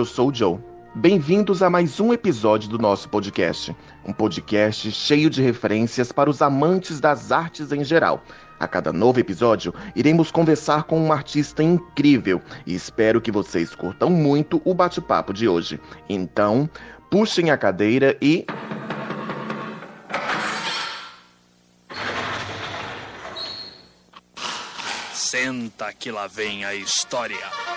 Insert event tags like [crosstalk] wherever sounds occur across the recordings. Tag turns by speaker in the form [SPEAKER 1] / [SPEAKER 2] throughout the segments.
[SPEAKER 1] eu sou o Joe. Bem-vindos a mais um episódio do nosso podcast. Um podcast cheio de referências para os amantes das artes em geral. A cada novo episódio, iremos conversar com um artista incrível e espero que vocês curtam muito o bate-papo de hoje. Então, puxem a cadeira e.
[SPEAKER 2] Senta que lá vem a história.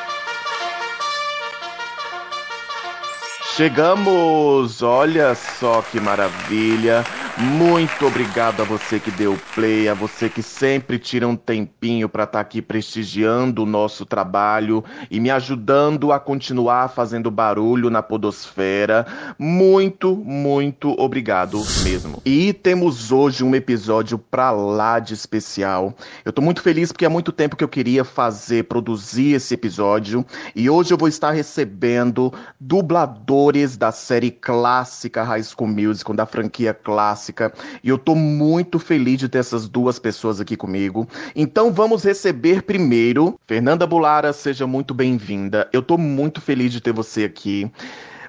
[SPEAKER 1] Chegamos! Olha só que maravilha! Muito obrigado a você que deu play, a você que sempre tira um tempinho para estar tá aqui prestigiando o nosso trabalho e me ajudando a continuar fazendo barulho na podosfera. Muito, muito obrigado mesmo. E temos hoje um episódio pra lá de especial. Eu tô muito feliz porque há muito tempo que eu queria fazer, produzir esse episódio e hoje eu vou estar recebendo dubladores da série clássica High School Musical, da franquia clássica clássica. E eu tô muito feliz de ter essas duas pessoas aqui comigo. Então vamos receber primeiro Fernanda Bulara, seja muito bem-vinda. Eu tô muito feliz de ter você aqui.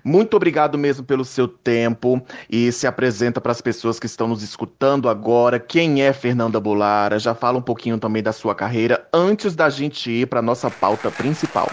[SPEAKER 1] Muito obrigado mesmo pelo seu tempo e se apresenta para as pessoas que estão nos escutando agora. Quem é Fernanda Bulara? Já fala um pouquinho também da sua carreira antes da gente ir para nossa pauta principal.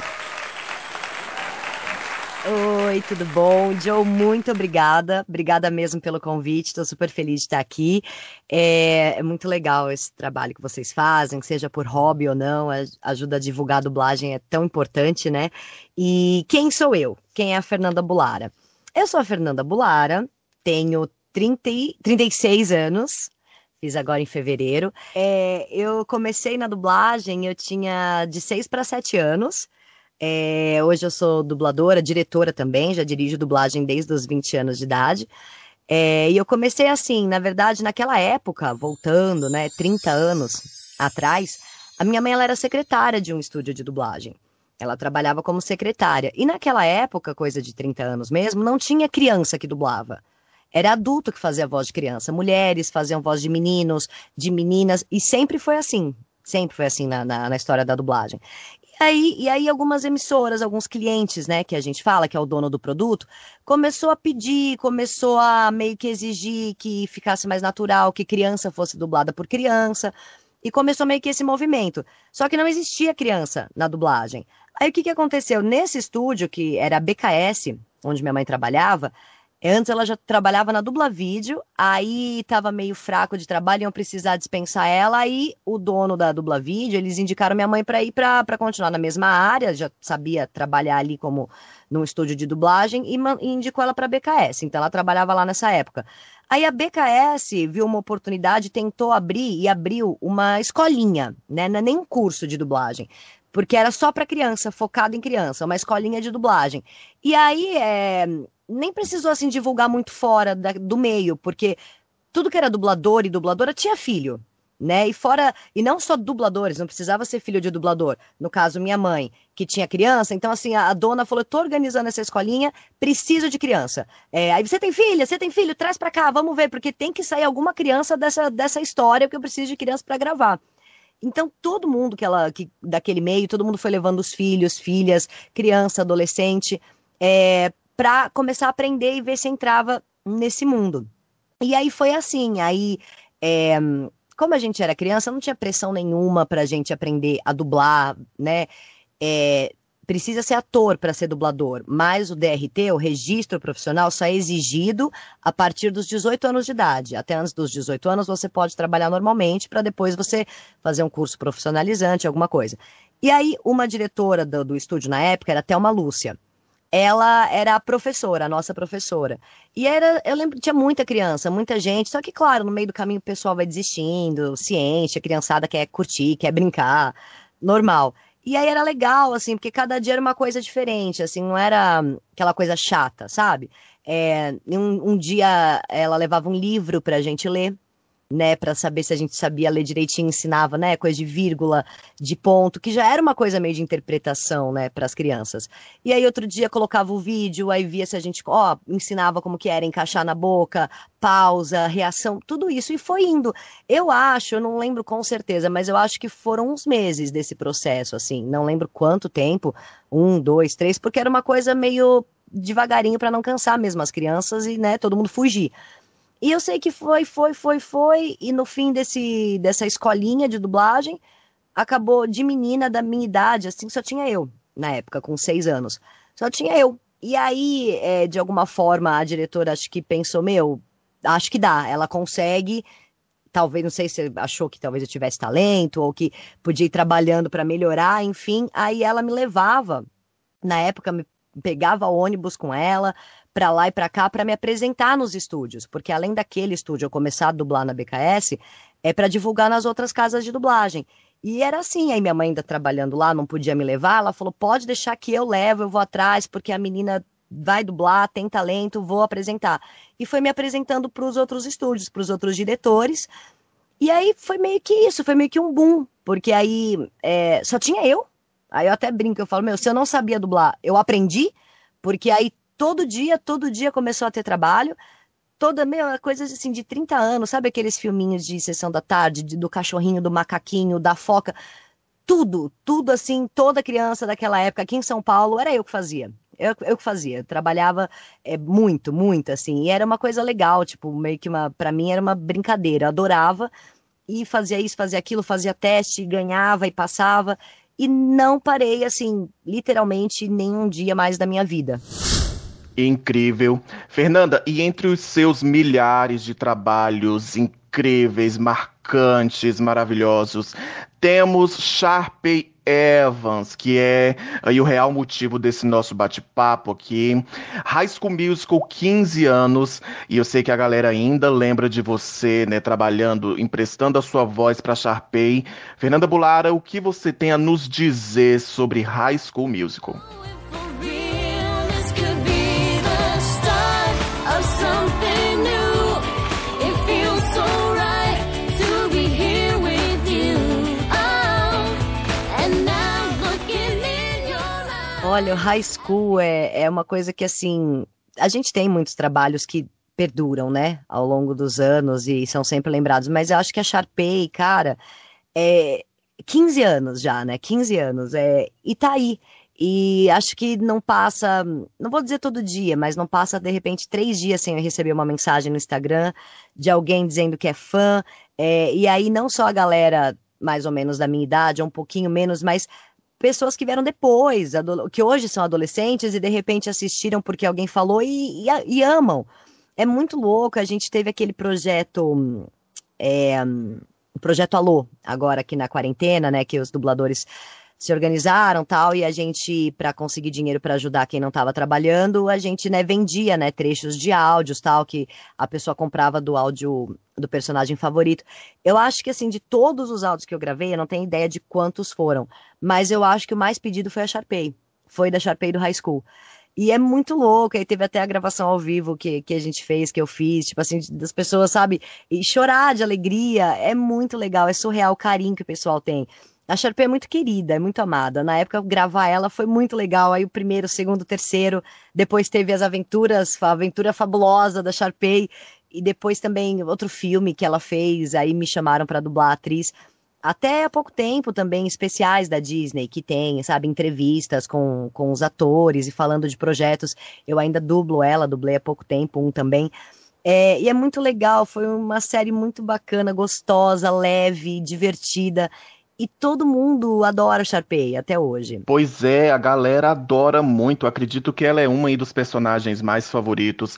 [SPEAKER 3] Oi, tudo bom? Joe, muito obrigada. Obrigada mesmo pelo convite. Estou super feliz de estar aqui. É, é, muito legal esse trabalho que vocês fazem, seja por hobby ou não, ajuda a divulgar a dublagem, é tão importante, né? E quem sou eu? Quem é a Fernanda Bulara? Eu sou a Fernanda Bulara, tenho 30, 36 anos, fiz agora em fevereiro. É, eu comecei na dublagem, eu tinha de 6 para 7 anos. É, hoje eu sou dubladora, diretora também, já dirijo dublagem desde os 20 anos de idade. É, e eu comecei assim, na verdade, naquela época, voltando, né, 30 anos atrás, a minha mãe ela era secretária de um estúdio de dublagem. Ela trabalhava como secretária. E naquela época, coisa de 30 anos mesmo, não tinha criança que dublava. Era adulto que fazia voz de criança. Mulheres faziam voz de meninos, de meninas, e sempre foi assim. Sempre foi assim na, na, na história da dublagem aí, e aí algumas emissoras, alguns clientes, né, que a gente fala, que é o dono do produto, começou a pedir, começou a meio que exigir que ficasse mais natural, que criança fosse dublada por criança. E começou meio que esse movimento. Só que não existia criança na dublagem. Aí o que, que aconteceu? Nesse estúdio, que era a BKS, onde minha mãe trabalhava, Antes ela já trabalhava na dubla vídeo, aí estava meio fraco de trabalho, iam precisar dispensar ela, aí o dono da dubla vídeo, eles indicaram minha mãe para ir para continuar na mesma área, já sabia trabalhar ali como num estúdio de dublagem e, e indicou ela para BKS, então ela trabalhava lá nessa época. Aí a BKS viu uma oportunidade, tentou abrir e abriu uma escolinha, né, é nem um curso de dublagem, porque era só para criança, focado em criança, uma escolinha de dublagem. E aí é, nem precisou assim divulgar muito fora da, do meio, porque tudo que era dublador e dubladora tinha filho, né? E fora, e não só dubladores, não precisava ser filho de dublador. No caso, minha mãe, que tinha criança, então assim, a, a dona falou: tô organizando essa escolinha, preciso de criança. É, aí você tem filha, você tem filho, traz para cá, vamos ver, porque tem que sair alguma criança dessa, dessa história, porque eu preciso de criança para gravar. Então, todo mundo que ela, que, daquele meio, todo mundo foi levando os filhos, filhas, criança, adolescente, é, para começar a aprender e ver se entrava nesse mundo. E aí foi assim, aí é, como a gente era criança, não tinha pressão nenhuma para a gente aprender a dublar, né? É, precisa ser ator para ser dublador, mas o DRT, o registro profissional, só é exigido a partir dos 18 anos de idade. Até antes dos 18 anos você pode trabalhar normalmente para depois você fazer um curso profissionalizante, alguma coisa. E aí, uma diretora do, do estúdio na época era Thelma Lúcia ela era a professora, a nossa professora. E era, eu lembro, tinha muita criança, muita gente, só que, claro, no meio do caminho o pessoal vai desistindo, ciente, a criançada quer curtir, quer brincar, normal. E aí era legal, assim, porque cada dia era uma coisa diferente, assim, não era aquela coisa chata, sabe? É, um, um dia ela levava um livro pra gente ler, né, para saber se a gente sabia ler direitinho, ensinava, né, coisa de vírgula, de ponto, que já era uma coisa meio de interpretação, né, para as crianças. E aí outro dia colocava o vídeo, aí via se a gente, ó, ensinava como que era encaixar na boca, pausa, reação, tudo isso e foi indo. Eu acho, eu não lembro com certeza, mas eu acho que foram uns meses desse processo, assim, não lembro quanto tempo, um, dois, três, porque era uma coisa meio devagarinho para não cansar mesmo as crianças e, né, todo mundo fugir. E eu sei que foi, foi, foi, foi, e no fim desse, dessa escolinha de dublagem, acabou de menina da minha idade, assim, só tinha eu, na época, com seis anos. Só tinha eu. E aí, é, de alguma forma, a diretora acho que pensou, meu, acho que dá, ela consegue. Talvez, não sei se achou que talvez eu tivesse talento ou que podia ir trabalhando para melhorar, enfim. Aí ela me levava, na época, me pegava ônibus com ela, para lá e para cá para me apresentar nos estúdios, porque além daquele estúdio eu começar a dublar na BKS, é para divulgar nas outras casas de dublagem. E era assim, aí minha mãe ainda trabalhando lá, não podia me levar, ela falou: "Pode deixar que eu levo, eu vou atrás, porque a menina vai dublar, tem talento, vou apresentar". E foi me apresentando para os outros estúdios, para os outros diretores. E aí foi meio que isso, foi meio que um boom, porque aí é, só tinha eu. Aí eu até brinco, eu falo: "Meu, se eu não sabia dublar, eu aprendi", porque aí todo dia, todo dia começou a ter trabalho. Toda, meu, coisas assim de 30 anos, sabe aqueles filminhos de sessão da tarde, de, do cachorrinho, do macaquinho, da foca? Tudo, tudo assim, toda criança daquela época aqui em São Paulo, era eu que fazia. Eu, eu que fazia, eu trabalhava é, muito, muito, assim, e era uma coisa legal, tipo, meio que uma, para mim era uma brincadeira, eu adorava, e fazia isso, fazia aquilo, fazia teste, ganhava e passava, e não parei, assim, literalmente nenhum dia mais da minha vida.
[SPEAKER 1] Incrível. Fernanda, e entre os seus milhares de trabalhos incríveis, marcantes, maravilhosos, temos Sharpay Evans, que é aí o real motivo desse nosso bate-papo aqui. High School Musical, 15 anos, e eu sei que a galera ainda lembra de você, né, trabalhando, emprestando a sua voz para Sharpay. Fernanda Bulara, o que você tem a nos dizer sobre High School Musical?
[SPEAKER 3] Olha, o high school é, é uma coisa que, assim, a gente tem muitos trabalhos que perduram, né, ao longo dos anos e são sempre lembrados, mas eu acho que a Sharpay, cara, é 15 anos já, né, 15 anos, é, e tá aí. E acho que não passa, não vou dizer todo dia, mas não passa de repente três dias sem eu receber uma mensagem no Instagram de alguém dizendo que é fã. É, e aí não só a galera mais ou menos da minha idade, um pouquinho menos, mas pessoas que vieram depois, que hoje são adolescentes e de repente assistiram porque alguém falou e, e, e amam. É muito louco. A gente teve aquele projeto. É, o projeto Alô, agora aqui na quarentena, né? Que os dubladores se organizaram tal e a gente para conseguir dinheiro para ajudar quem não estava trabalhando a gente né vendia né trechos de áudios tal que a pessoa comprava do áudio do personagem favorito eu acho que assim de todos os áudios que eu gravei eu não tenho ideia de quantos foram mas eu acho que o mais pedido foi a Sharpay foi da Sharpay do High School e é muito louco, aí teve até a gravação ao vivo que, que a gente fez, que eu fiz, tipo assim, das pessoas, sabe? E chorar de alegria, é muito legal, é surreal o carinho que o pessoal tem. A Sharpay é muito querida, é muito amada. Na época, gravar ela foi muito legal. Aí o primeiro, o segundo, o terceiro. Depois teve as aventuras, a aventura fabulosa da Sharpay. E depois também outro filme que ela fez. Aí me chamaram para dublar a atriz. Até há pouco tempo também especiais da Disney, que tem, sabe, entrevistas com, com os atores e falando de projetos. Eu ainda dublo ela, dublei há pouco tempo um também. É, e é muito legal, foi uma série muito bacana, gostosa, leve, divertida e todo mundo adora Sharpay até hoje.
[SPEAKER 1] Pois é, a galera adora muito. Acredito que ela é uma dos personagens mais favoritos.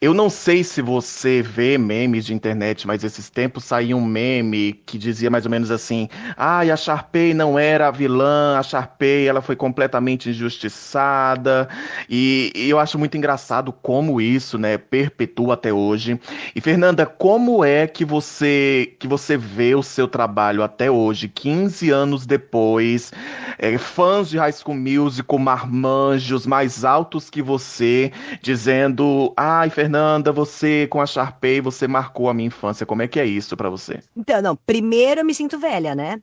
[SPEAKER 1] Eu não sei se você vê memes de internet, mas esses tempos saiu um meme que dizia mais ou menos assim: "Ai, ah, a Sharpay não era a vilã, a Sharpay ela foi completamente injustiçada". E, e eu acho muito engraçado como isso, né, perpetua até hoje. E Fernanda, como é que você que você vê o seu trabalho até hoje, 15 anos depois, é, fãs de High School Musical, marmanjos mais altos que você, dizendo: "Ai, Fernanda Fernanda, você com a Sharpay, você marcou a minha infância. Como é que é isso para você?
[SPEAKER 3] Então, não, primeiro eu me sinto velha, né?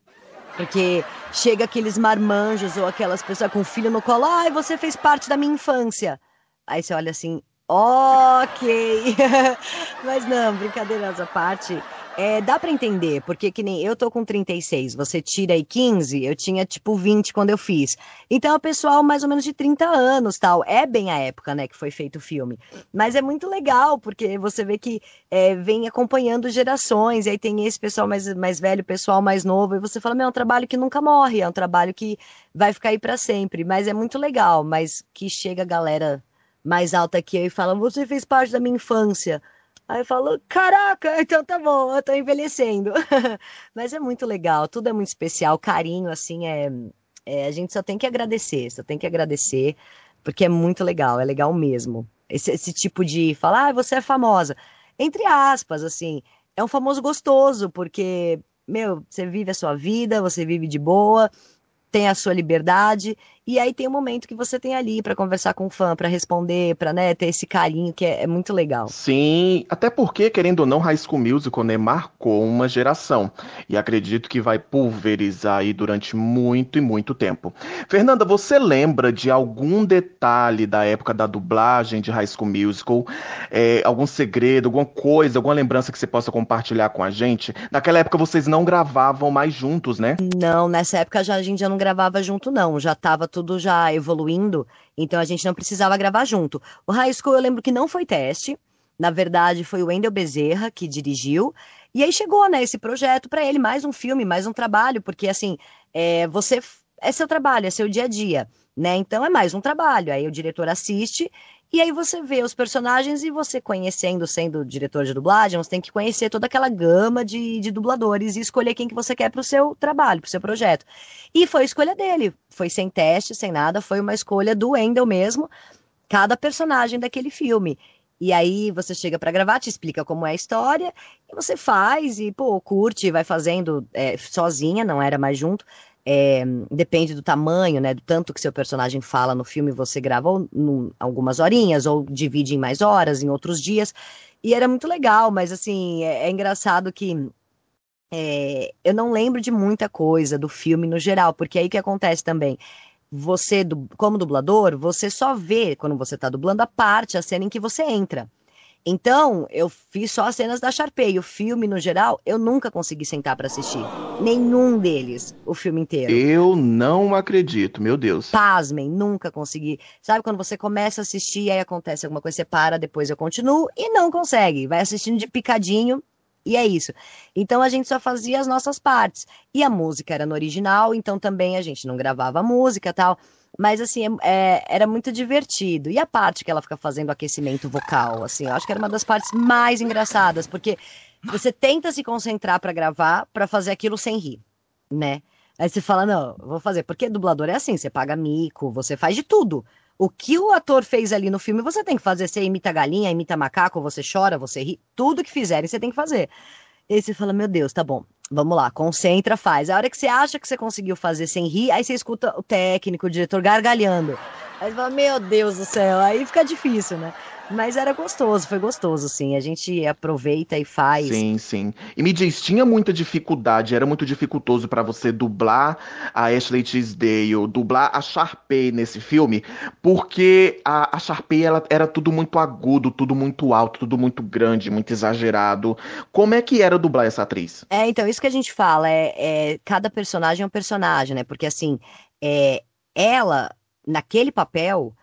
[SPEAKER 3] Porque chega aqueles marmanjos ou aquelas pessoas com filho no colo, ai, você fez parte da minha infância. Aí você olha assim, ok. [laughs] Mas não, brincadeiras à parte. É, dá para entender, porque que nem eu tô com 36, você tira aí 15, eu tinha tipo 20 quando eu fiz. Então é o pessoal mais ou menos de 30 anos, tal. É bem a época, né, que foi feito o filme. Mas é muito legal, porque você vê que é, vem acompanhando gerações, e aí tem esse pessoal mais, mais velho, pessoal mais novo, e você fala, meu, é um trabalho que nunca morre, é um trabalho que vai ficar aí para sempre. Mas é muito legal, mas que chega a galera mais alta eu e fala, você fez parte da minha infância. Aí eu falo, caraca, então tá bom, eu tô envelhecendo. [laughs] Mas é muito legal, tudo é muito especial, carinho, assim, é, é, A gente só tem que agradecer, só tem que agradecer, porque é muito legal, é legal mesmo. Esse, esse tipo de falar, ah, você é famosa. Entre aspas, assim, é um famoso gostoso, porque, meu, você vive a sua vida, você vive de boa, tem a sua liberdade, e aí tem um momento que você tem ali para conversar com o fã, para responder, para né, ter esse carinho que é, é, muito legal.
[SPEAKER 1] Sim, até porque, querendo ou não, High School Musical né, marcou uma geração. E acredito que vai pulverizar aí durante muito e muito tempo. Fernanda, você lembra de algum detalhe da época da dublagem de High School Musical? É, algum segredo, alguma coisa, alguma lembrança que você possa compartilhar com a gente? Naquela época vocês não gravavam mais juntos, né?
[SPEAKER 3] Não, nessa época já, a gente já não gravava junto, não. Já tava tudo já evoluindo, então a gente não precisava gravar junto. O High School eu lembro que não foi teste, na verdade foi o Wendel Bezerra que dirigiu, e aí chegou, né, esse projeto para ele, mais um filme, mais um trabalho, porque assim, é, você é seu trabalho, é seu dia a dia, né? Então é mais um trabalho. Aí o diretor assiste e aí você vê os personagens e você conhecendo, sendo diretor de dublagem, você tem que conhecer toda aquela gama de, de dubladores e escolher quem que você quer para o seu trabalho, para o seu projeto. E foi a escolha dele. Foi sem teste, sem nada, foi uma escolha do Wendell mesmo, cada personagem daquele filme. E aí você chega para gravar, te explica como é a história, e você faz, e pô, curte, vai fazendo é, sozinha, não era mais junto. É, depende do tamanho, né? Do tanto que seu personagem fala no filme, você grava ou, num, algumas horinhas, ou divide em mais horas, em outros dias. E era muito legal, mas assim, é, é engraçado que é, eu não lembro de muita coisa do filme no geral, porque aí que acontece também. Você, como dublador, você só vê, quando você está dublando, a parte, a cena em que você entra. Então, eu fiz só as cenas da Sharpay. O filme, no geral, eu nunca consegui sentar para assistir. Nenhum deles, o filme inteiro.
[SPEAKER 1] Eu não acredito, meu Deus.
[SPEAKER 3] Pasmem, nunca consegui. Sabe quando você começa a assistir, aí acontece alguma coisa, você para, depois eu continuo e não consegue. Vai assistindo de picadinho e é isso. Então a gente só fazia as nossas partes. E a música era no original, então também a gente não gravava a música tal. Mas, assim, é, é, era muito divertido. E a parte que ela fica fazendo aquecimento vocal, assim, eu acho que era uma das partes mais engraçadas, porque você tenta se concentrar para gravar, para fazer aquilo sem rir, né? Aí você fala, não, vou fazer. Porque dublador é assim, você paga mico, você faz de tudo. O que o ator fez ali no filme, você tem que fazer. Você imita galinha, imita macaco, você chora, você ri. Tudo que fizerem, você tem que fazer. E aí você fala, meu Deus, tá bom. Vamos lá, concentra, faz. A hora que você acha que você conseguiu fazer sem rir, aí você escuta o técnico, o diretor gargalhando. Aí você fala, meu Deus do céu, aí fica difícil, né? Mas era gostoso, foi gostoso, sim. A gente aproveita e faz.
[SPEAKER 1] Sim, sim. E me diz, tinha muita dificuldade, era muito dificultoso para você dublar a Ashley Tisdale, dublar a Sharpay nesse filme, porque a, a Sharpay ela era tudo muito agudo, tudo muito alto, tudo muito grande, muito exagerado. Como é que era dublar essa atriz?
[SPEAKER 3] É, então, isso que a gente fala, é, é cada personagem é um personagem, né? Porque assim, é, ela, naquele papel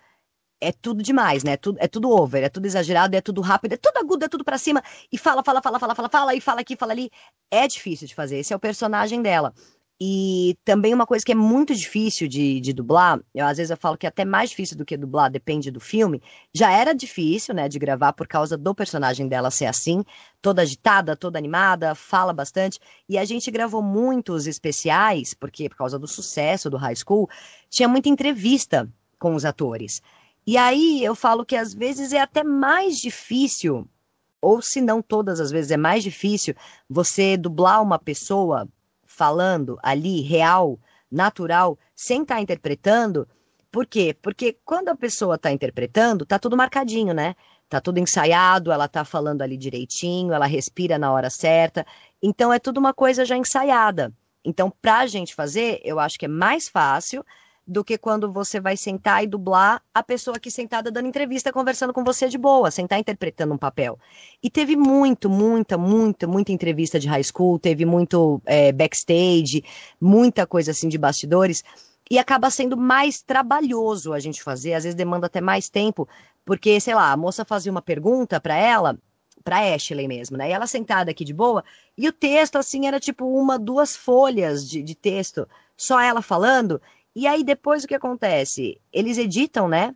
[SPEAKER 3] é tudo demais, né? É tudo, é tudo over, é tudo exagerado, é tudo rápido, é tudo agudo, é tudo para cima e fala, fala, fala, fala, fala, fala e fala aqui, fala ali. É difícil de fazer. Esse é o personagem dela. E também uma coisa que é muito difícil de, de dublar, eu, às vezes eu falo que é até mais difícil do que dublar, depende do filme. Já era difícil, né, de gravar por causa do personagem dela ser assim, toda agitada, toda animada, fala bastante. E a gente gravou muitos especiais, porque por causa do sucesso do High School, tinha muita entrevista com os atores. E aí eu falo que às vezes é até mais difícil, ou se não todas as vezes é mais difícil, você dublar uma pessoa falando ali, real, natural, sem estar tá interpretando. Por quê? Porque quando a pessoa está interpretando, tá tudo marcadinho, né? Tá tudo ensaiado, ela tá falando ali direitinho, ela respira na hora certa. Então é tudo uma coisa já ensaiada. Então, para a gente fazer, eu acho que é mais fácil do que quando você vai sentar e dublar a pessoa aqui sentada dando entrevista, conversando com você de boa, sentar interpretando um papel. E teve muito, muita, muita, muita entrevista de high school, teve muito é, backstage, muita coisa assim de bastidores, e acaba sendo mais trabalhoso a gente fazer, às vezes demanda até mais tempo, porque, sei lá, a moça fazia uma pergunta para ela, para Ashley mesmo, né? E ela sentada aqui de boa, e o texto, assim, era tipo uma, duas folhas de, de texto, só ela falando, e aí depois o que acontece? Eles editam, né?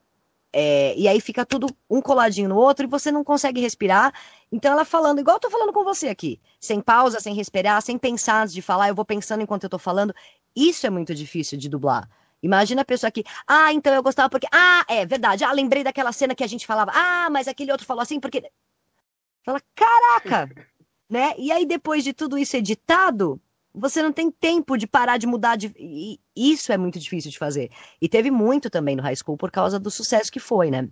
[SPEAKER 3] É, e aí fica tudo um coladinho no outro e você não consegue respirar. Então ela falando, igual eu tô falando com você aqui, sem pausa, sem respirar, sem pensar antes de falar, eu vou pensando enquanto eu tô falando. Isso é muito difícil de dublar. Imagina a pessoa aqui, ah, então eu gostava porque, ah, é verdade, ah, lembrei daquela cena que a gente falava, ah, mas aquele outro falou assim porque. Fala, caraca! [laughs] né? E aí depois de tudo isso editado, você não tem tempo de parar de mudar de. E isso é muito difícil de fazer. E teve muito também no high school por causa do sucesso que foi, né?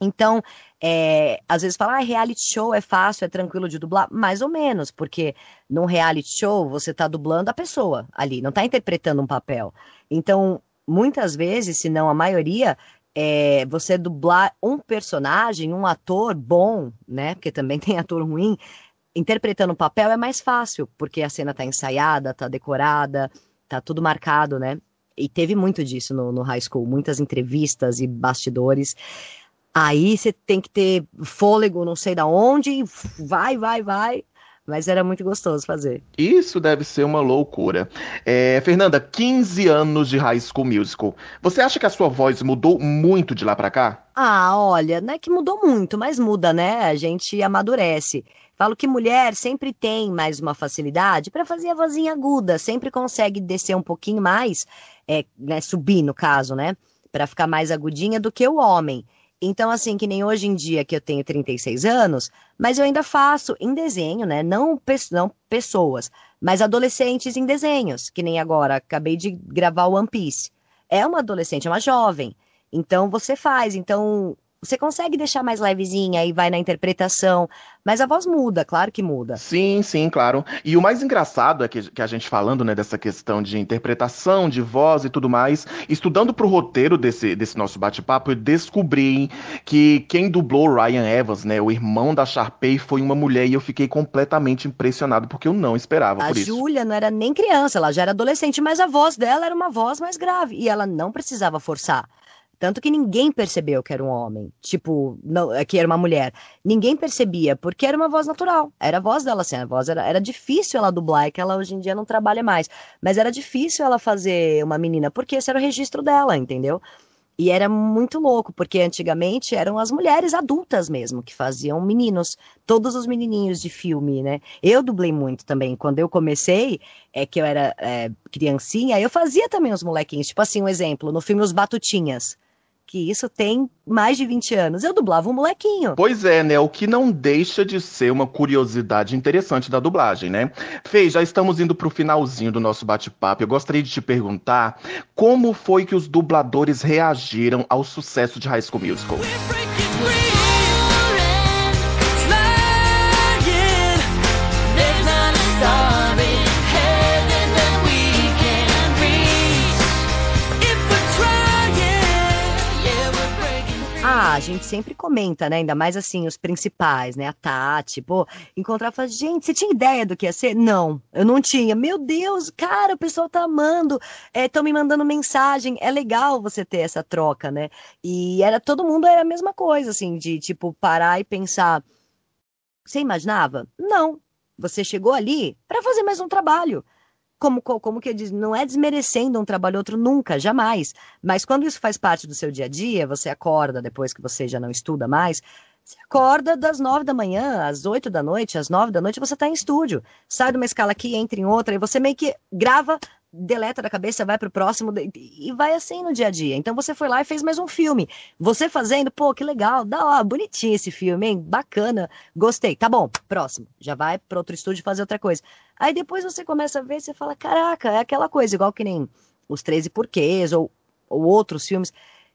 [SPEAKER 3] Então, é, às vezes falar, ah, reality show é fácil, é tranquilo de dublar, mais ou menos, porque num reality show você está dublando a pessoa ali, não está interpretando um papel. Então, muitas vezes, se não a maioria, é, você dublar um personagem, um ator bom, né? Porque também [laughs] tem ator ruim, interpretando o papel é mais fácil, porque a cena tá ensaiada, tá decorada, tá tudo marcado, né? E teve muito disso no, no high school, muitas entrevistas e bastidores. Aí você tem que ter fôlego, não sei da onde, vai, vai, vai. Mas era muito gostoso fazer.
[SPEAKER 1] Isso deve ser uma loucura. É, Fernanda, 15 anos de High School Musical. Você acha que a sua voz mudou muito de lá para cá?
[SPEAKER 3] Ah, olha, não é que mudou muito, mas muda, né? A gente amadurece. Falo que mulher sempre tem mais uma facilidade para fazer a vozinha aguda, sempre consegue descer um pouquinho mais, é, né, subir no caso, né? Para ficar mais agudinha do que o homem. Então, assim, que nem hoje em dia que eu tenho 36 anos, mas eu ainda faço em desenho, né? Não, pe não pessoas, mas adolescentes em desenhos, que nem agora, acabei de gravar o One Piece. É uma adolescente, é uma jovem. Então você faz. Então você consegue deixar mais levezinha e vai na interpretação, mas a voz muda, claro que muda.
[SPEAKER 1] Sim, sim, claro. E o mais engraçado é que, que a gente falando, né, dessa questão de interpretação, de voz e tudo mais, estudando pro roteiro desse, desse nosso bate-papo, eu descobri que quem dublou Ryan Evans, né, o irmão da Sharpay, foi uma mulher e eu fiquei completamente impressionado, porque eu não esperava
[SPEAKER 3] a
[SPEAKER 1] por isso.
[SPEAKER 3] A Júlia não era nem criança, ela já era adolescente, mas a voz dela era uma voz mais grave e ela não precisava forçar. Tanto que ninguém percebeu que era um homem, tipo, não, que era uma mulher. Ninguém percebia, porque era uma voz natural. Era a voz dela, assim, a voz era, era difícil ela dublar, é que ela hoje em dia não trabalha mais. Mas era difícil ela fazer uma menina, porque esse era o registro dela, entendeu? E era muito louco, porque antigamente eram as mulheres adultas mesmo que faziam meninos, todos os menininhos de filme, né? Eu dublei muito também. Quando eu comecei, é que eu era é, criancinha, eu fazia também os molequinhos. Tipo assim, um exemplo, no filme Os Batutinhas que isso tem mais de 20 anos. Eu dublava um molequinho.
[SPEAKER 1] Pois é, né? O que não deixa de ser uma curiosidade interessante da dublagem, né? Fê, já estamos indo pro finalzinho do nosso bate-papo. Eu gostaria de te perguntar como foi que os dubladores reagiram ao sucesso de High School Musical.
[SPEAKER 3] A gente sempre comenta, né? Ainda mais assim, os principais, né? A Tati, pô, encontrar e falar, gente, você tinha ideia do que ia ser? Não, eu não tinha. Meu Deus, cara, o pessoal tá amando, estão é, me mandando mensagem. É legal você ter essa troca, né? E era todo mundo era a mesma coisa, assim, de tipo, parar e pensar. Você imaginava? Não. Você chegou ali para fazer mais um trabalho como, como que eu diz, não é desmerecendo um trabalho outro nunca, jamais. Mas quando isso faz parte do seu dia a dia, você acorda depois que você já não estuda mais, você acorda das nove da manhã, às oito da noite, às nove da noite, você está em estúdio. Sai de uma escala aqui, entra em outra, e você meio que grava deleta da cabeça, vai pro próximo e vai assim no dia a dia. Então você foi lá e fez mais um filme. Você fazendo, pô, que legal, da hora, bonitinho esse filme, hein? Bacana, gostei. Tá bom, próximo. Já vai para outro estúdio fazer outra coisa. Aí depois você começa a ver, você fala, caraca, é aquela coisa, igual que nem os 13 porquês ou, ou outros filmes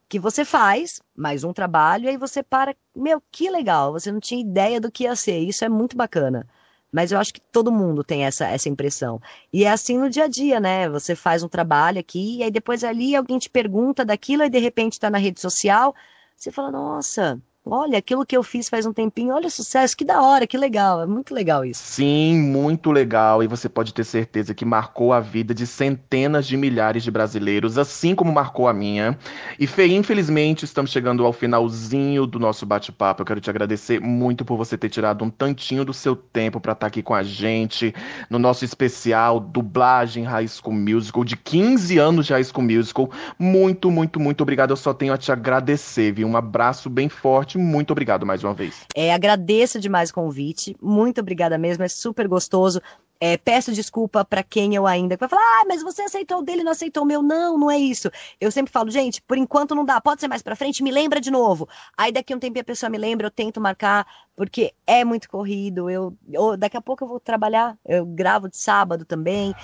[SPEAKER 3] que você faz mais um trabalho e aí você para, meu, que legal, você não tinha ideia do que ia ser, isso é muito bacana. Mas eu acho que todo mundo tem essa, essa impressão. E é assim no dia a dia, né? Você faz um trabalho aqui, e aí depois ali alguém te pergunta daquilo, e de repente está na rede social, você fala, nossa, Olha, aquilo que eu fiz faz um tempinho, olha o sucesso, que da hora, que legal, é muito legal isso.
[SPEAKER 1] Sim, muito legal, e você pode ter certeza que marcou a vida de centenas de milhares de brasileiros, assim como marcou a minha. E Fê, infelizmente, estamos chegando ao finalzinho do nosso bate-papo. Eu quero te agradecer muito por você ter tirado um tantinho do seu tempo para estar tá aqui com a gente no nosso especial dublagem High School Musical de 15 anos de High School Musical. Muito, muito, muito obrigado. Eu só tenho a te agradecer, viu? Um abraço bem forte muito obrigado mais uma vez.
[SPEAKER 3] É, agradeço demais o convite. Muito obrigada mesmo. É super gostoso. É, peço desculpa para quem eu ainda vai falar, ah, mas você aceitou o dele, não aceitou o meu. Não, não é isso. Eu sempre falo, gente, por enquanto não dá, pode ser mais para frente, me lembra de novo. Aí daqui um tempo a pessoa me lembra, eu tento marcar, porque é muito corrido. Eu, eu daqui a pouco eu vou trabalhar, eu gravo de sábado também.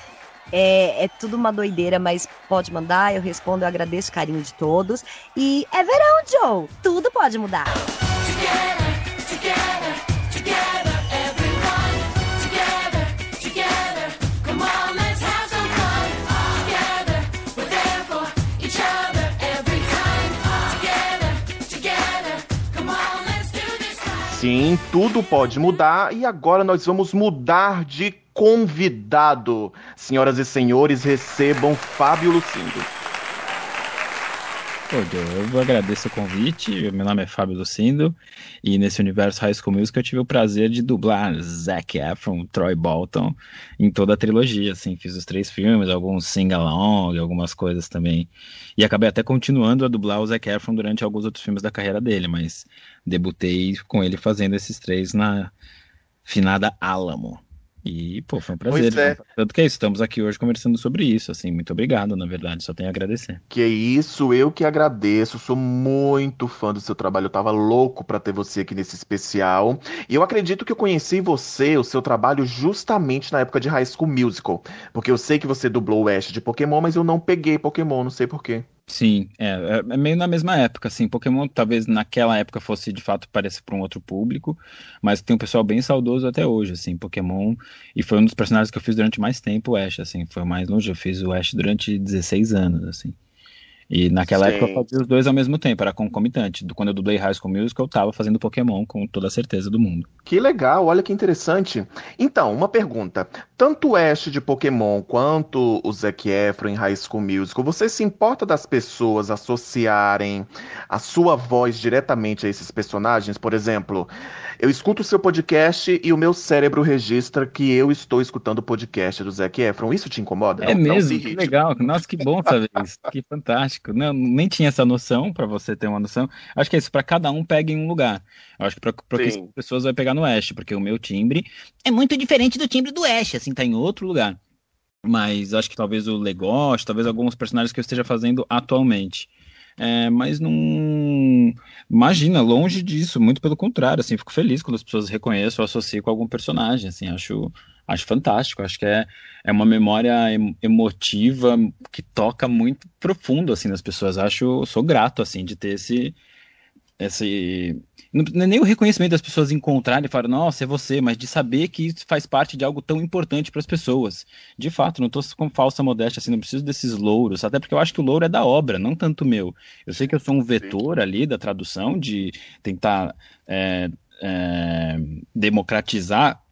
[SPEAKER 3] É, é, tudo uma doideira, mas pode mandar, eu respondo, eu agradeço o carinho de todos. E é verão, Joe! Tudo pode mudar. Together, together.
[SPEAKER 1] Sim, tudo pode mudar e agora nós vamos mudar de convidado. Senhoras e senhores, recebam Fábio Lucindo.
[SPEAKER 4] Eu agradeço o convite. Meu nome é Fábio Lucindo e nesse universo High School Music eu tive o prazer de dublar Zac Efron, Troy Bolton em toda a trilogia. Assim, fiz os três filmes, alguns sing-along, algumas coisas também. E acabei até continuando a dublar o Zac Efron durante alguns outros filmes da carreira dele, mas debutei com ele fazendo esses três na finada Alamo. E, pô, foi um prazer. É. Tanto que é isso, estamos aqui hoje conversando sobre isso, assim, muito obrigado, na verdade, só tenho a agradecer.
[SPEAKER 1] Que isso, eu que agradeço, sou muito fã do seu trabalho, eu tava louco para ter você aqui nesse especial. E eu acredito que eu conheci você, o seu trabalho, justamente na época de High School Musical, porque eu sei que você dublou o Ash de Pokémon, mas eu não peguei Pokémon, não sei porquê.
[SPEAKER 4] Sim, é, é, é meio na mesma época, assim, Pokémon talvez naquela época fosse de fato parecer para um outro público, mas tem um pessoal bem saudoso até hoje, assim, Pokémon, e foi um dos personagens que eu fiz durante mais tempo, o Ash, assim, foi mais longe, eu fiz o Ash durante 16 anos, assim. E naquela Sim. época eu fazia os dois ao mesmo tempo, era concomitante. Quando eu dublei High School Musical, eu tava fazendo Pokémon com toda a certeza do mundo.
[SPEAKER 1] Que legal, olha que interessante. Então, uma pergunta. Tanto o Ash de Pokémon quanto o Zac Efron em High School Musical, você se importa das pessoas associarem a sua voz diretamente a esses personagens? Por exemplo, eu escuto o seu podcast e o meu cérebro registra que eu estou escutando o podcast do Zac Efron. Isso te incomoda?
[SPEAKER 4] É não, mesmo? Não que legal. Nossa, que bom saber [laughs] isso. Que fantástico. Não, nem tinha essa noção, para você ter uma noção. Acho que é isso, para cada um pega em um lugar. Eu acho que para as pessoas vai pegar no Ash, porque o meu timbre é muito diferente do timbre do Ash, assim, tá em outro lugar. Mas acho que talvez o Legoshi, talvez alguns personagens que eu esteja fazendo atualmente. É, mas não. Imagina, longe disso, muito pelo contrário, assim, fico feliz quando as pessoas reconhecem ou associam com algum personagem, assim, acho, acho fantástico, acho que é, é uma memória emotiva que toca muito profundo, assim, nas pessoas, acho, sou grato, assim, de ter esse, esse é nem o reconhecimento das pessoas encontrarem e falar, nossa, é você, mas de saber que isso faz parte de algo tão importante para as pessoas. De fato, não estou com falsa modéstia, assim, não preciso desses louros, até porque eu acho que o louro é da obra, não tanto meu. Eu sei que eu sou um vetor ali da tradução, de tentar é, é, democratizar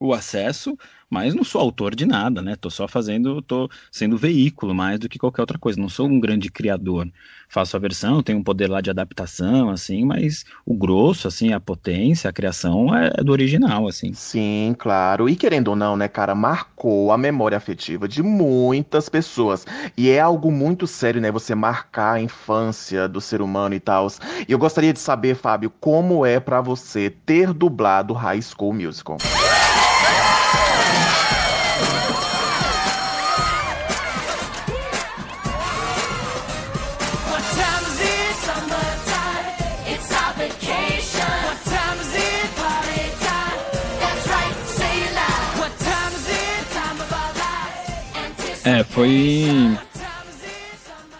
[SPEAKER 4] o acesso, mas não sou autor de nada, né? Tô só fazendo, tô sendo veículo mais do que qualquer outra coisa. Não sou um grande criador. Faço a versão, tenho um poder lá de adaptação, assim, mas o grosso, assim, a potência, a criação é, é do original, assim.
[SPEAKER 1] Sim, claro. E querendo ou não, né, cara, marcou a memória afetiva de muitas pessoas. E é algo muito sério, né? Você marcar a infância do ser humano e tal. E eu gostaria de saber, Fábio, como é para você ter dublado High School Musical.
[SPEAKER 4] É, foi.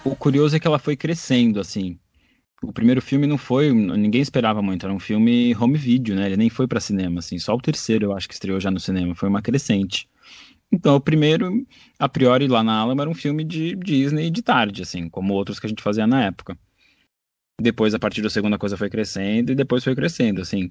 [SPEAKER 4] O curioso é que ela foi crescendo, assim. o primeiro filme não foi, ninguém esperava muito, era um filme home video, né? Ele nem foi para cinema, assim, só o terceiro eu acho que estreou já no cinema, foi uma crescente. Então, o primeiro, a priori, lá na Alamo, era um filme de Disney de tarde, assim, como outros que a gente fazia na época. Depois, a partir do segundo, a coisa foi crescendo e depois foi crescendo, assim.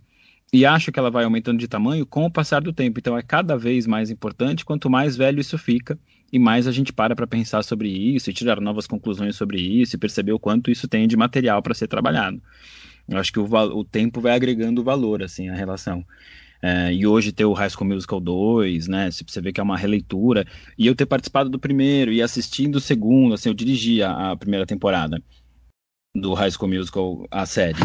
[SPEAKER 4] E acho que ela vai aumentando de tamanho com o passar do tempo. Então, é cada vez mais importante quanto mais velho isso fica e mais a gente para para pensar sobre isso e tirar novas conclusões sobre isso e perceber o quanto isso tem de material para ser trabalhado. Eu acho que o, o tempo vai agregando valor, assim, à relação. É, e hoje ter o High School Musical 2, né? Você vê que é uma releitura, e eu ter participado do primeiro e assistindo o segundo, assim, eu dirigi a, a primeira temporada do High School Musical, a série,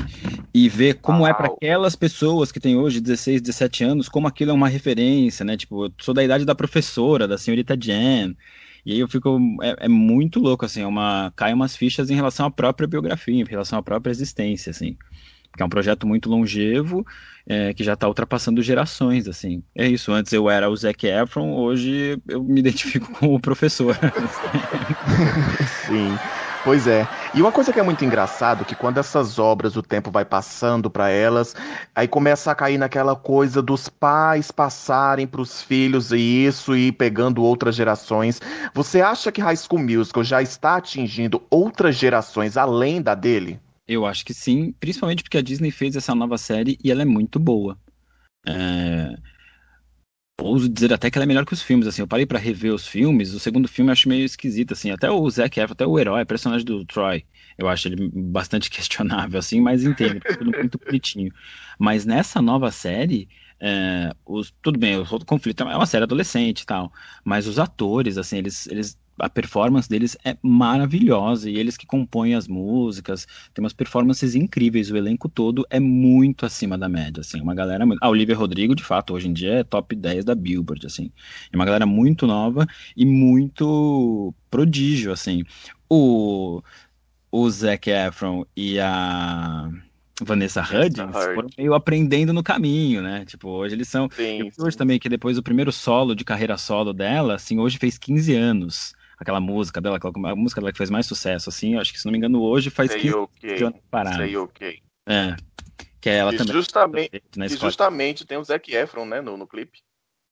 [SPEAKER 4] e ver como é para aquelas pessoas que têm hoje 16, 17 anos, como aquilo é uma referência, né? Tipo, eu sou da idade da professora, da senhorita Jen, e aí eu fico, é, é, muito louco, assim, é uma, cai umas fichas em relação à própria biografia, em relação à própria existência, assim, que é um projeto muito longevo, é, que já está ultrapassando gerações, assim. É isso, antes eu era o Zac Efron, hoje eu me [laughs] identifico com o professor. [laughs]
[SPEAKER 1] Sim. Pois é. E uma coisa que é muito engraçado, que quando essas obras, o tempo vai passando para elas, aí começa a cair naquela coisa dos pais passarem para os filhos e isso e pegando outras gerações. Você acha que High School Musical já está atingindo outras gerações além da dele?
[SPEAKER 4] Eu acho que sim, principalmente porque a Disney fez essa nova série e ela é muito boa. É ouso dizer até que ela é melhor que os filmes, assim, eu parei para rever os filmes, o segundo filme eu acho meio esquisito, assim, até o Zac Efron, até o herói, personagem do Troy, eu acho ele bastante [laughs] questionável, assim, mas entendo, é tudo muito bonitinho. Mas nessa nova série, é, os, tudo bem, o conflito é uma série adolescente e tal, mas os atores, assim, eles, eles a performance deles é maravilhosa e eles que compõem as músicas, tem umas performances incríveis, o elenco todo é muito acima da média, assim, uma galera muito... A Olivia Rodrigo, de fato, hoje em dia é top 10 da Billboard, assim, é uma galera muito nova e muito prodígio, assim. O, o Zac Efron e a... Vanessa Hudgens foram meio aprendendo no caminho, né? Tipo, hoje eles são. Sim, hoje sim. também, que depois do primeiro solo de carreira solo dela, assim, hoje fez 15 anos aquela música dela, aquela, a música dela que fez mais sucesso, assim, eu acho que, se não me engano, hoje faz
[SPEAKER 1] Say 15 okay. anos
[SPEAKER 4] parado.
[SPEAKER 1] Okay.
[SPEAKER 4] É, que é ela
[SPEAKER 1] e
[SPEAKER 4] também.
[SPEAKER 1] Justamente, que justamente tem o Zac Efron, né, no, no clipe.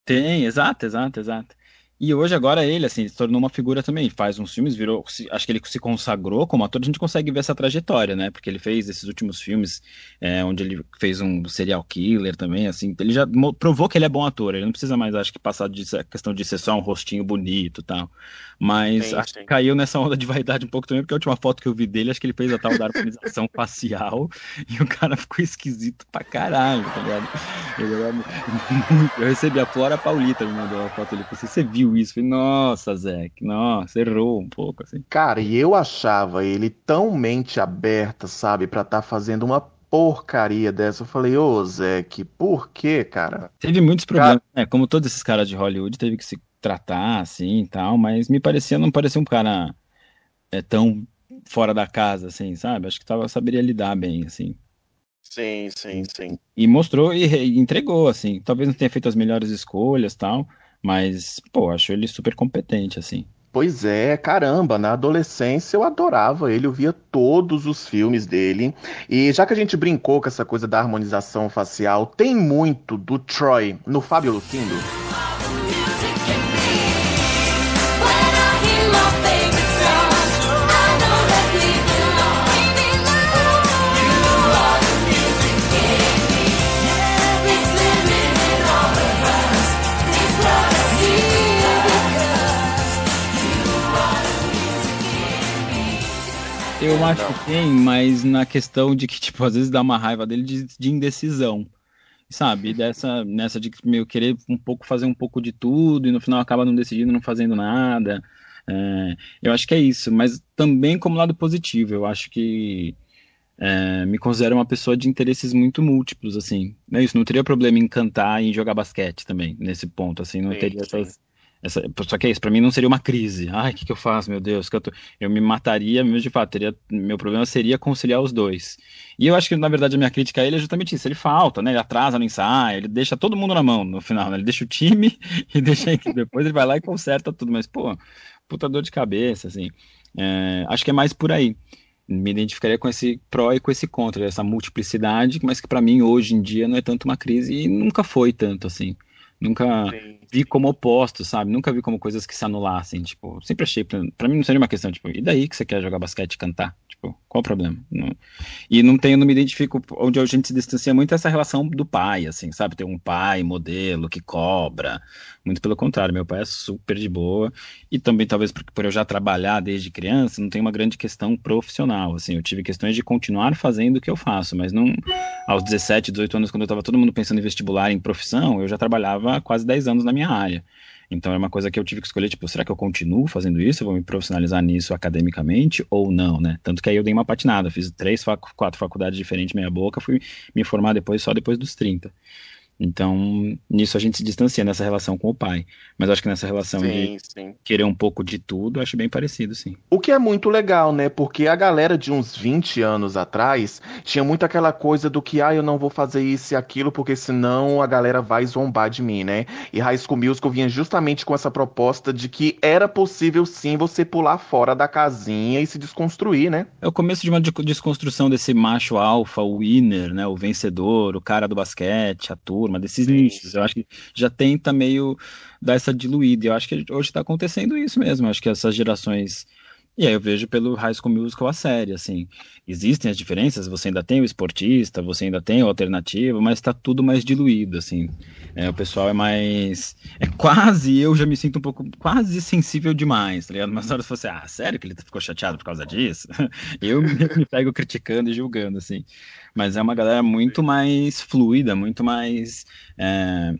[SPEAKER 4] Tem, exato, exato, exato. E hoje, agora, ele, assim, se tornou uma figura também. Faz uns filmes, virou. Acho que ele se consagrou como ator. A gente consegue ver essa trajetória, né? Porque ele fez esses últimos filmes, é, onde ele fez um serial killer também, assim. Ele já provou que ele é bom ator. Ele não precisa mais, acho que, passar de questão de ser só um rostinho bonito e tal. Mas sim, acho sim. que caiu nessa onda de vaidade um pouco também, porque a última foto que eu vi dele, acho que ele fez a tal da harmonização [laughs] facial e o cara ficou esquisito pra caralho, tá ligado? Eu, recebi a Flora Paulita, me mandou uma foto ali. Assim, você viu isso? Falei, nossa, Zé, nossa, errou um pouco, assim.
[SPEAKER 1] Cara, e eu achava ele tão mente aberta, sabe, pra estar tá fazendo uma porcaria dessa. Eu falei, ô Zé, que por quê, cara?
[SPEAKER 4] Teve muitos problemas, cara... né? Como todos esses caras de Hollywood, teve que se tratar assim e tal, mas me parecia, não parecia um cara é, tão fora da casa, assim, sabe? Acho que tava, saberia lidar bem, assim.
[SPEAKER 1] Sim, sim, sim.
[SPEAKER 4] E mostrou e, e entregou, assim. Talvez não tenha feito as melhores escolhas tal, mas, pô, acho ele super competente, assim.
[SPEAKER 1] Pois é, caramba, na adolescência eu adorava ele, eu via todos os filmes dele. E já que a gente brincou com essa coisa da harmonização facial, tem muito do Troy no Fábio Lucindo.
[SPEAKER 4] Eu acho que tem, mas na questão de que, tipo, às vezes dá uma raiva dele de, de indecisão. Sabe? Dessa, nessa de meio querer um pouco fazer um pouco de tudo e no final acaba não decidindo, não fazendo nada. É, eu acho que é isso, mas também como lado positivo, eu acho que é, me considero uma pessoa de interesses muito múltiplos, assim. Né? Isso não teria problema em cantar e em jogar basquete também, nesse ponto, assim, não sim, teria sim. essas essa, só que é isso, pra mim não seria uma crise. Ai, o que, que eu faço, meu Deus? Que eu, tô... eu me mataria, mesmo de fato. Teria... Meu problema seria conciliar os dois. E eu acho que, na verdade, a minha crítica a ele é justamente isso. Ele falta, né? Ele atrasa no ensaio, ele deixa todo mundo na mão no final, né? Ele deixa o time [laughs] e deixa equipe. Depois ele vai lá e conserta tudo. Mas, pô, puta dor de cabeça, assim. É... acho que é mais por aí. me identificaria com esse pró e com esse contra, essa multiplicidade, mas que para mim hoje em dia não é tanto uma crise e nunca foi tanto assim. Nunca sim, vi como oposto, sabe? Nunca vi como coisas que se anulassem, tipo, sempre achei, para mim não seria uma questão, tipo, e daí que você quer jogar basquete e cantar? Tipo, qual o problema? Não... E não tenho, não me identifico, onde a gente se distancia muito é essa relação do pai, assim, sabe? Ter um pai modelo que cobra. Muito pelo contrário, meu pai é super de boa. E também, talvez, por, por eu já trabalhar desde criança, não tem uma grande questão profissional, assim. Eu tive questões de continuar fazendo o que eu faço, mas não... Aos 17, 18 anos, quando eu estava todo mundo pensando em vestibular, em profissão, eu já trabalhava quase 10 anos na minha área. Então é uma coisa que eu tive que escolher, tipo, será que eu continuo fazendo isso? Eu vou me profissionalizar nisso academicamente ou não, né? Tanto que aí eu dei uma patinada, fiz três, quatro faculdades diferentes meia boca, fui me formar depois só depois dos 30. Então, nisso a gente se distancia nessa relação com o pai. Mas acho que nessa relação sim, de sim. querer um pouco de tudo, acho bem parecido, sim.
[SPEAKER 1] O que é muito legal, né? Porque a galera de uns 20 anos atrás tinha muito aquela coisa do que, ah, eu não vou fazer isso e aquilo, porque senão a galera vai zombar de mim, né? E High School Musical vinha justamente com essa proposta de que era possível sim você pular fora da casinha e se desconstruir, né?
[SPEAKER 4] É o começo de uma desconstrução desse macho alfa, o winner, né? O vencedor, o cara do basquete, a turma turma, desses nichos. Eu acho que já tenta meio dar essa diluída. Eu acho que hoje está acontecendo isso mesmo. Eu acho que essas gerações. E aí eu vejo pelo High School Musical a série, assim. Existem as diferenças, você ainda tem o esportista, você ainda tem o alternativo, mas está tudo mais diluído, assim. É, o pessoal é mais. É quase, eu já me sinto um pouco, quase sensível demais, tá ligado? Mas horas você, ah, sério que ele ficou chateado por causa disso? [laughs] eu me pego criticando e julgando, assim mas é uma galera muito mais fluida, muito mais. É,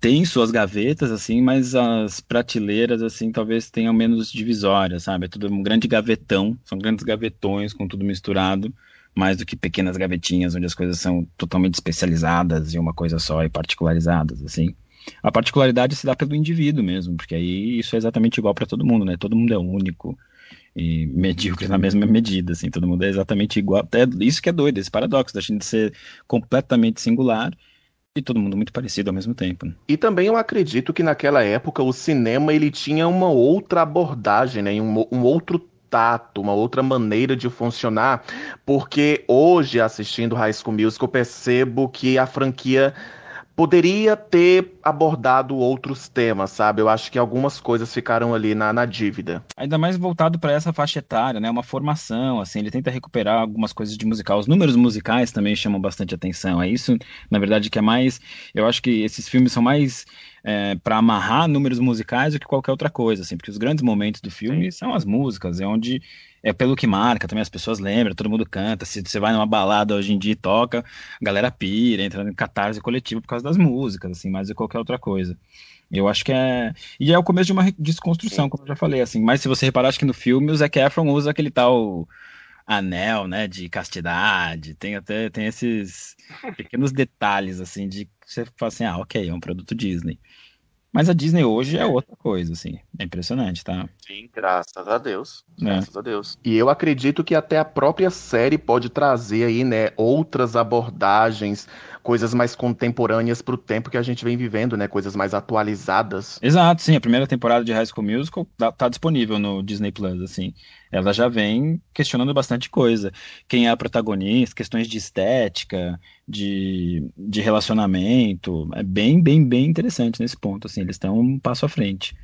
[SPEAKER 4] tem suas gavetas, assim, mas as prateleiras, assim, talvez tenham menos divisórias, sabe? É tudo um grande gavetão, são grandes gavetões com tudo misturado, mais do que pequenas gavetinhas onde as coisas são totalmente especializadas em uma coisa só e particularizadas, assim. A particularidade se dá pelo indivíduo mesmo, porque aí isso é exatamente igual para todo mundo, né? Todo mundo é único, e medíocre na mesma medida, assim, todo mundo é exatamente igual. É isso que é doido, esse paradoxo da gente ser completamente singular e todo mundo muito parecido ao mesmo tempo. Né?
[SPEAKER 1] E também eu acredito que naquela época o cinema ele tinha uma outra abordagem, né, um, um outro tato, uma outra maneira de funcionar, porque hoje assistindo High School Musical eu percebo que a franquia poderia ter abordado outros temas, sabe? Eu acho que algumas coisas ficaram ali na, na dívida.
[SPEAKER 4] Ainda mais voltado para essa faixa etária, né? Uma formação, assim, ele tenta recuperar algumas coisas de musical. Os números musicais também chamam bastante atenção. É isso, na verdade, que é mais. Eu acho que esses filmes são mais é, para amarrar números musicais do que qualquer outra coisa, assim, porque os grandes momentos do filme Sim. são as músicas, é onde é pelo que marca, também as pessoas lembram, todo mundo canta. Se você vai numa balada hoje em dia e toca, a galera pira, entra em catarse coletivo por causa das músicas, assim, mais do que qualquer outra coisa. Eu acho que é. E é o começo de uma desconstrução, como eu já falei, assim. Mas se você reparar, acho que no filme o Zac Efron usa aquele tal anel, né, de castidade. Tem até tem esses [laughs] pequenos detalhes, assim, de você fala assim, ah, ok, é um produto Disney. Mas a Disney hoje é outra coisa, assim. É impressionante, tá?
[SPEAKER 1] Sim, graças a Deus. É. Graças é. a Deus. E eu acredito que até a própria série pode trazer aí, né, outras abordagens, coisas mais contemporâneas pro tempo que a gente vem vivendo, né? Coisas mais atualizadas.
[SPEAKER 4] Exato, sim. A primeira temporada de High School Musical tá, tá disponível no Disney Plus, assim ela já vem questionando bastante coisa. Quem é a protagonista, questões de estética, de, de relacionamento. É bem, bem, bem interessante nesse ponto. Assim, eles estão um passo à frente.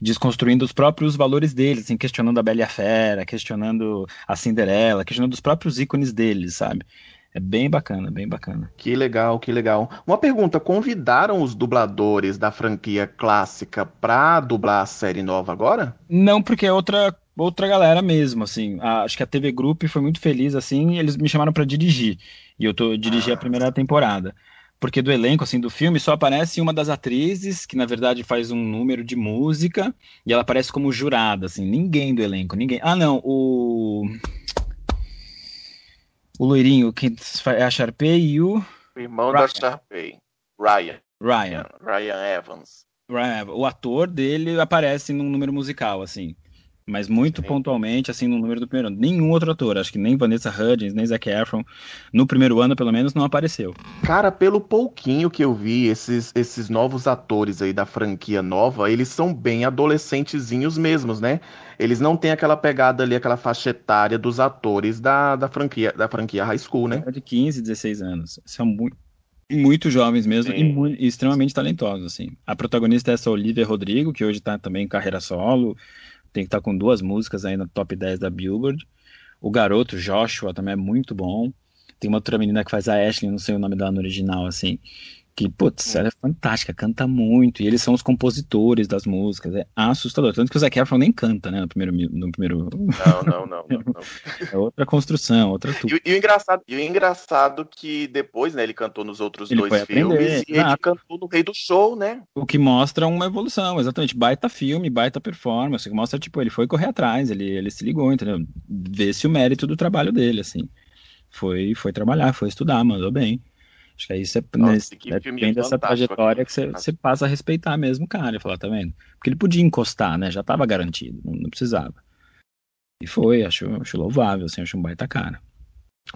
[SPEAKER 4] Desconstruindo os próprios valores deles, assim, questionando a Bela e a Fera, questionando a Cinderela, questionando os próprios ícones deles, sabe? É bem bacana, bem bacana.
[SPEAKER 1] Que legal, que legal. Uma pergunta: convidaram os dubladores da franquia clássica pra dublar a série nova agora?
[SPEAKER 4] Não, porque é outra outra galera mesmo, assim. A, acho que a TV Group foi muito feliz, assim, eles me chamaram para dirigir. E eu tô dirigi ah. a primeira temporada. Porque do elenco, assim, do filme, só aparece uma das atrizes, que na verdade faz um número de música, e ela aparece como jurada, assim, ninguém do elenco, ninguém. Ah, não, o. O loirinho, que é a Sharpay e o.
[SPEAKER 1] O irmão Ryan. da Sharpay, Ryan.
[SPEAKER 4] Ryan.
[SPEAKER 1] Ryan Evans.
[SPEAKER 4] Ryan, o ator dele aparece num número musical, assim. Mas muito Sim. pontualmente, assim, no número do primeiro ano. Nenhum outro ator, acho que nem Vanessa Hudgens, nem Zac Efron, no primeiro ano, pelo menos, não apareceu.
[SPEAKER 1] Cara, pelo pouquinho que eu vi, esses, esses novos atores aí da franquia nova, eles são bem adolescentezinhos mesmos, né? Eles não têm aquela pegada ali, aquela faixa etária dos atores da, da, franquia, da franquia High School, né?
[SPEAKER 4] De 15, 16 anos. São muito muito jovens mesmo e, e, extremamente talentosos, assim. A protagonista é essa Olivia Rodrigo, que hoje está também em carreira solo, tem que estar com duas músicas aí no top 10 da Billboard. O garoto Joshua também é muito bom. Tem uma outra menina que faz a Ashley, não sei o nome dela no original, assim que, putz, ela é fantástica, canta muito, e eles são os compositores das músicas, é assustador. Tanto que o Zac Efron nem canta, né, no primeiro... No primeiro...
[SPEAKER 1] Não, não, não, não, não. [laughs]
[SPEAKER 4] É outra construção, outra
[SPEAKER 1] tudo. E, e, o engraçado, e o engraçado que depois, né, ele cantou nos outros ele dois filmes, aprender. e ele cantou no Rei do Show, né?
[SPEAKER 4] O que mostra uma evolução, exatamente, baita filme, baita performance, que mostra, tipo, ele foi correr atrás, ele, ele se ligou, entendeu? Vê-se o mérito do trabalho dele, assim. Foi, foi trabalhar, foi estudar, mandou bem. Acho que aí você Nossa, né, depende dessa trajetória que você, você, passa a respeitar mesmo o cara e falar, tá vendo? Porque ele podia encostar, né? Já tava garantido, não, não precisava. E foi, acho, acho louvável, assim, acho um baita cara.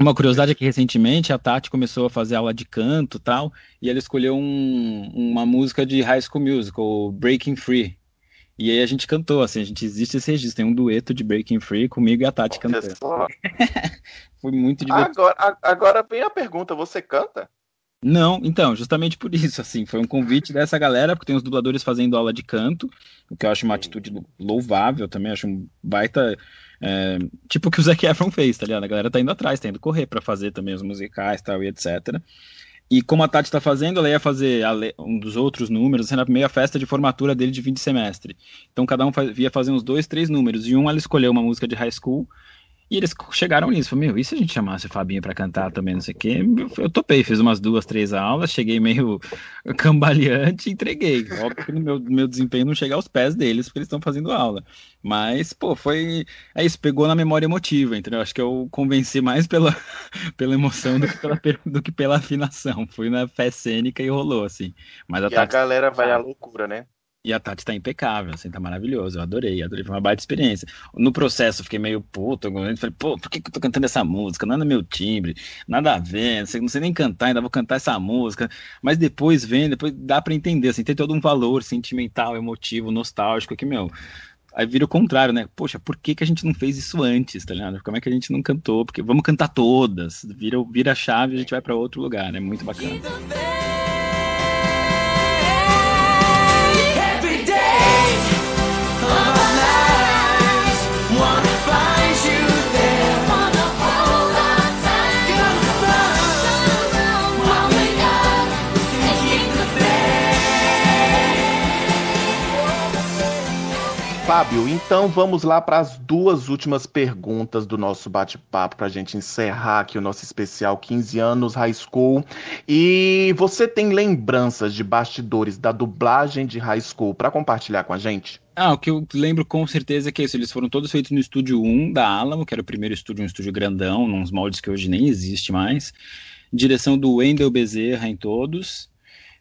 [SPEAKER 4] Uma curiosidade é que recentemente a Tati começou a fazer aula de canto tal, e ela escolheu um, uma música de High School Musical, Breaking Free. E aí a gente cantou, assim, a gente existe esse registro, tem um dueto de Breaking Free comigo e a Tati cantando. [laughs] Foi muito divertido.
[SPEAKER 1] Agora, agora vem a pergunta, você canta?
[SPEAKER 4] Não, então, justamente por isso, assim, foi um convite dessa galera, porque tem os dubladores fazendo aula de canto, o que eu acho uma atitude louvável também, acho um baita, é, tipo o que o Zac Efron fez, tá ligado? A galera tá indo atrás, tá indo correr para fazer também os musicais tal, e etc. E como a Tati tá fazendo, ela ia fazer um dos outros números, assim, na primeira festa de formatura dele de fim de semestre. Então cada um ia fazer uns dois, três números, e um ela escolheu uma música de high school, e eles chegaram nisso, falaram, meu, e se a gente chamasse o Fabinho para cantar também, não sei o quê? Eu topei, fiz umas duas, três aulas, cheguei meio [laughs] cambaleante e entreguei. Óbvio que no meu, meu desempenho não chega aos pés deles, porque eles estão fazendo aula. Mas, pô, foi. É isso, pegou na memória emotiva, entendeu? Acho que eu convenci mais pela, [laughs] pela emoção do que pela, do que pela afinação. Fui na fé cênica e rolou, assim. Mas
[SPEAKER 1] a e a galera vai à loucura, né?
[SPEAKER 4] E a Tati tá impecável, assim, tá maravilhoso. Eu adorei, adorei, foi uma baita experiência. No processo fiquei meio puto, eu falei, pô, por que, que eu tô cantando essa música? Não é no meu timbre, nada a ver, não sei, não sei nem cantar, ainda vou cantar essa música. Mas depois vem, depois dá para entender, assim, tem todo um valor sentimental, emotivo, nostálgico, que, meu, aí vira o contrário, né? Poxa, por que, que a gente não fez isso antes, tá ligado? Como é que a gente não cantou? Porque vamos cantar todas, vira, vira a chave e a gente vai para outro lugar, né? Muito bacana.
[SPEAKER 1] Fábio, então vamos lá para as duas últimas perguntas do nosso bate-papo para a gente encerrar aqui o nosso especial 15 anos High School. E você tem lembranças de bastidores da dublagem de High School para compartilhar com a gente?
[SPEAKER 4] Ah, o que eu lembro com certeza é que é isso. Eles foram todos feitos no estúdio 1 da Alamo, que era o primeiro estúdio, um estúdio grandão, nos moldes que hoje nem existe mais. Direção do Wendell Bezerra em todos.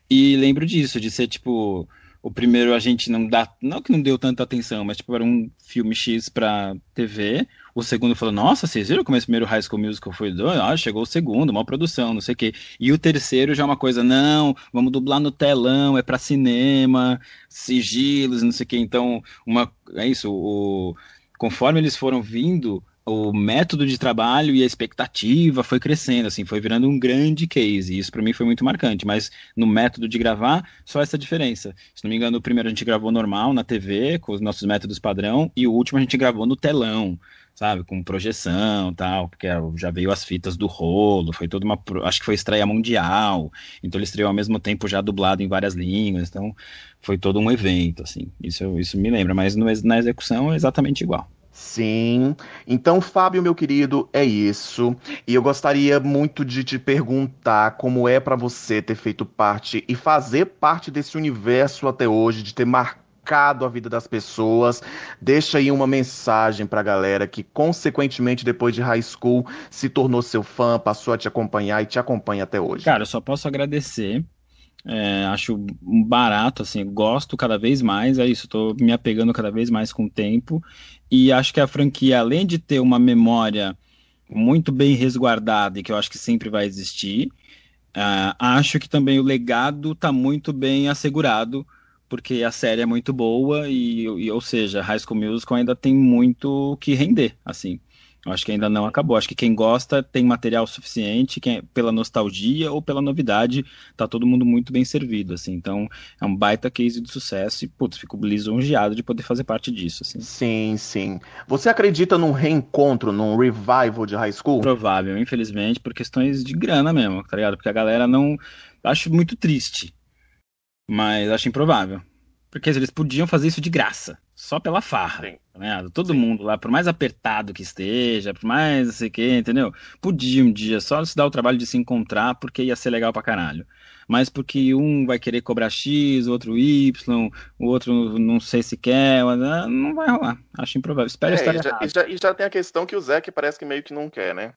[SPEAKER 4] E lembro disso, de ser tipo o primeiro a gente não dá, não que não deu tanta atenção, mas tipo era um filme X pra TV. O segundo falou, nossa, vocês viram como esse primeiro High School Musical foi? Ah, chegou o segundo, uma produção, não sei o quê. E o terceiro já é uma coisa, não, vamos dublar no telão, é para cinema, sigilos, não sei o quê. Então, uma, é isso, o, conforme eles foram vindo, o método de trabalho e a expectativa foi crescendo, assim, foi virando um grande case. E isso para mim foi muito marcante. Mas no método de gravar, só essa diferença. Se não me engano, o primeiro a gente gravou normal na TV, com os nossos métodos padrão, e o último a gente gravou no telão, sabe, com projeção tal, porque já veio as fitas do rolo, foi toda uma. Acho que foi estreia mundial, então ele estreou ao mesmo tempo já dublado em várias línguas, então foi todo um evento, assim. Isso, isso me lembra, mas no, na execução é exatamente igual.
[SPEAKER 1] Sim. Então, Fábio, meu querido, é isso. E eu gostaria muito de te perguntar como é para você ter feito parte e fazer parte desse universo até hoje, de ter marcado a vida das pessoas. Deixa aí uma mensagem pra galera que, consequentemente, depois de high school, se tornou seu fã, passou a te acompanhar e te acompanha até hoje.
[SPEAKER 4] Cara, eu só posso agradecer É, acho barato, assim, gosto cada vez mais, é isso, estou me apegando cada vez mais com o tempo, e acho que a franquia, além de ter uma memória muito bem resguardada e que eu acho que sempre vai existir, uh, acho que também o legado está muito bem assegurado, porque a série é muito boa e, e, ou seja, High School Musical ainda tem muito que render, assim. Acho que ainda não acabou. Acho que quem gosta tem material suficiente, quem, pela nostalgia ou pela novidade, tá todo mundo muito bem servido, assim. Então, é um baita case de sucesso e, putz, fico lisonjeado de poder fazer parte disso, assim.
[SPEAKER 1] Sim, sim. Você acredita num reencontro, num revival de High School?
[SPEAKER 4] Provável, infelizmente, por questões de grana mesmo, tá ligado? Porque a galera não... Acho muito triste, mas acho improvável. Porque eles podiam fazer isso de graça, só pela farra. Sim. Né? Todo Sim. mundo lá, por mais apertado que esteja, por mais não sei o que, entendeu? Podia um dia só se dar o trabalho de se encontrar, porque ia ser legal pra caralho. Mas porque um vai querer cobrar X, o outro Y, o outro não sei se quer, ah, não vai rolar. Acho improvável. Espero é, estar
[SPEAKER 1] e já, e já, e já tem a questão que o que parece que meio que não quer, né?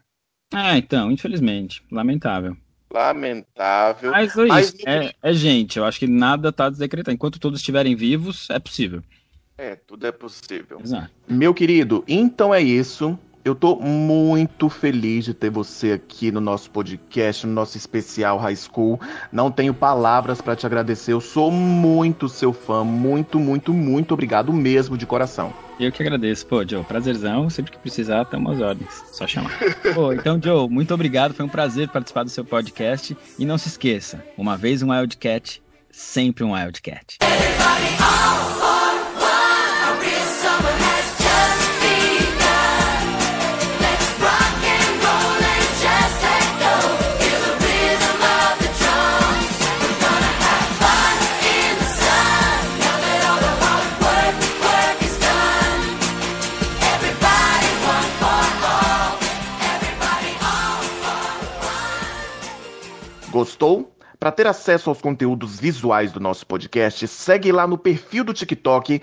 [SPEAKER 4] Ah, então, infelizmente. Lamentável.
[SPEAKER 1] Lamentável.
[SPEAKER 4] Mas, é, Mas é, é, gente, eu acho que nada está decretado. Enquanto todos estiverem vivos, é possível.
[SPEAKER 1] É, tudo é possível. Exato. Meu querido, então é isso. Eu tô muito feliz de ter você aqui no nosso podcast, no nosso especial High School. Não tenho palavras para te agradecer. Eu sou muito seu fã. Muito, muito, muito obrigado mesmo de coração.
[SPEAKER 4] Eu que agradeço. Pô, Joe, prazerzão. Sempre que precisar, estamos às ordens. Só chamar. Pô, então, Joe, muito obrigado. Foi um prazer participar do seu podcast. E não se esqueça, uma vez um Wildcat, sempre um Wildcat.
[SPEAKER 1] Gostou? Para ter acesso aos conteúdos visuais do nosso podcast, segue lá no perfil do TikTok,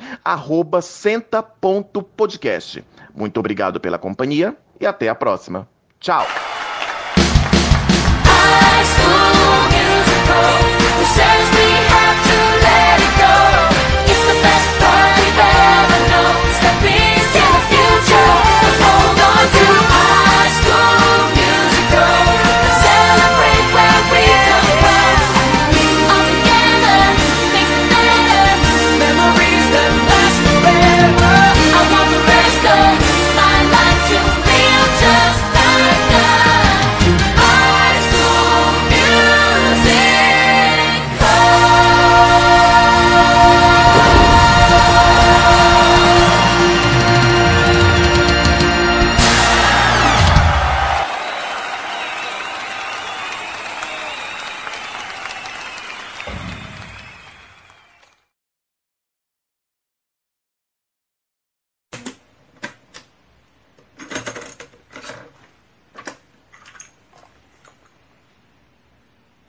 [SPEAKER 1] senta.podcast. Muito obrigado pela companhia e até a próxima. Tchau! High